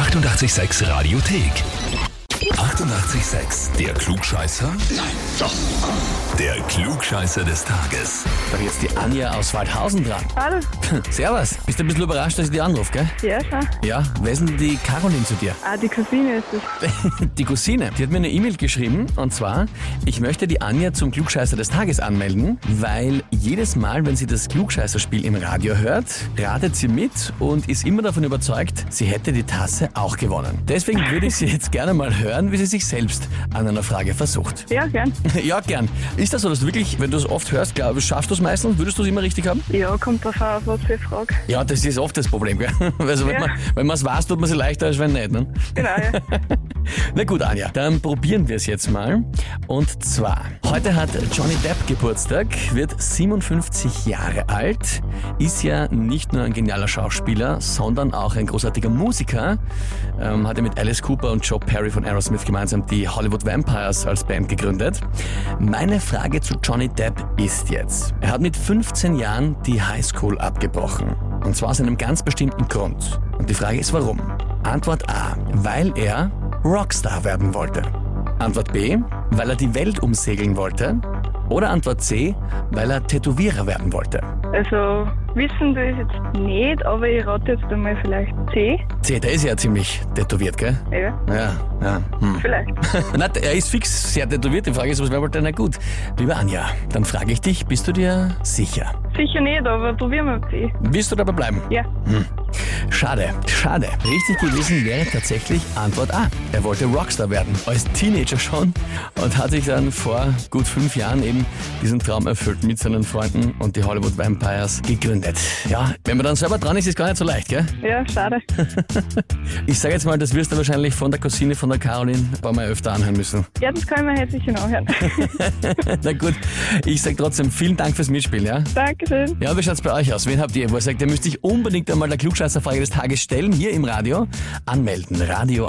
886 Radiothek. 88,6. Der Klugscheißer? Nein, doch. Der Klugscheißer des Tages. Da hat jetzt die Anja aus Waldhausen dran. Hallo. Servus. Bist du ein bisschen überrascht, dass ich dich anrufe, gell? Ja, schon. Ja, wer ist denn die Caroline zu dir? Ah, die Cousine ist es. Die Cousine. Die hat mir eine E-Mail geschrieben und zwar, ich möchte die Anja zum Klugscheißer des Tages anmelden, weil jedes Mal, wenn sie das Klugscheißerspiel im Radio hört, ratet sie mit und ist immer davon überzeugt, sie hätte die Tasse auch gewonnen. Deswegen würde ich sie jetzt gerne mal hören, wie sie sich selbst an einer Frage versucht. Ja, gern. Ja, gern. Ist das so, dass du wirklich, wenn du es oft hörst, glaub, schaffst du es meistens? Würdest du es immer richtig haben? Ja, kommt drauf an, was für eine Frage. Ja, das ist oft das Problem, gell? Also wenn Ja. man wenn man es weiß, tut man sich leichter, als wenn nicht. Ne? Genau, ja. Na gut, Anja, dann probieren wir es jetzt mal. Und zwar, heute hat Johnny Depp Geburtstag, wird 57 Jahre alt, ist ja nicht nur ein genialer Schauspieler, sondern auch ein großartiger Musiker. Ähm, hat er mit Alice Cooper und Joe Perry von Aerosmith gemeinsam die Hollywood Vampires als Band gegründet. Meine Frage zu Johnny Depp ist jetzt, er hat mit 15 Jahren die Highschool abgebrochen. Und zwar aus einem ganz bestimmten Grund. Und die Frage ist, warum? Antwort A, weil er Rockstar werden wollte. Antwort B, weil er die Welt umsegeln wollte. Oder Antwort C, weil er Tätowierer werden wollte. Also, wissen du es jetzt nicht, aber ich rate jetzt einmal vielleicht C. C, der ist ja ziemlich tätowiert, gell? Ja, Ja, ja. Hm. vielleicht. Na, er ist fix sehr tätowiert. Die Frage ist, was wäre wohl denn na gut? Liebe Anja, dann frage ich dich, bist du dir sicher? Sicher nicht, aber probieren wir C. Willst du dabei bleiben? Ja. Schade, schade. Richtig gewesen wäre tatsächlich Antwort A. Er wollte Rockstar werden, als Teenager schon und hat sich dann vor gut fünf Jahren eben diesen Traum erfüllt mit seinen Freunden und die Hollywood Vampires gegründet. Ja, wenn man dann selber dran ist, ist gar nicht so leicht, gell? Ja, schade. Ich sage jetzt mal, das wirst du wahrscheinlich von der Cousine von der Caroline ein paar Mal öfter anhören müssen. Ja, das kann man jetzt sicher nachhören. Na gut, ich sage trotzdem vielen Dank fürs Mitspielen, ja? Dankeschön. Ja, wie schaut's bei euch aus? Wen habt ihr, wo ihr sagt, ihr müsst sich unbedingt einmal der Klugscheißerfrage des Tages stellen, hier im Radio? Anmelden, Radio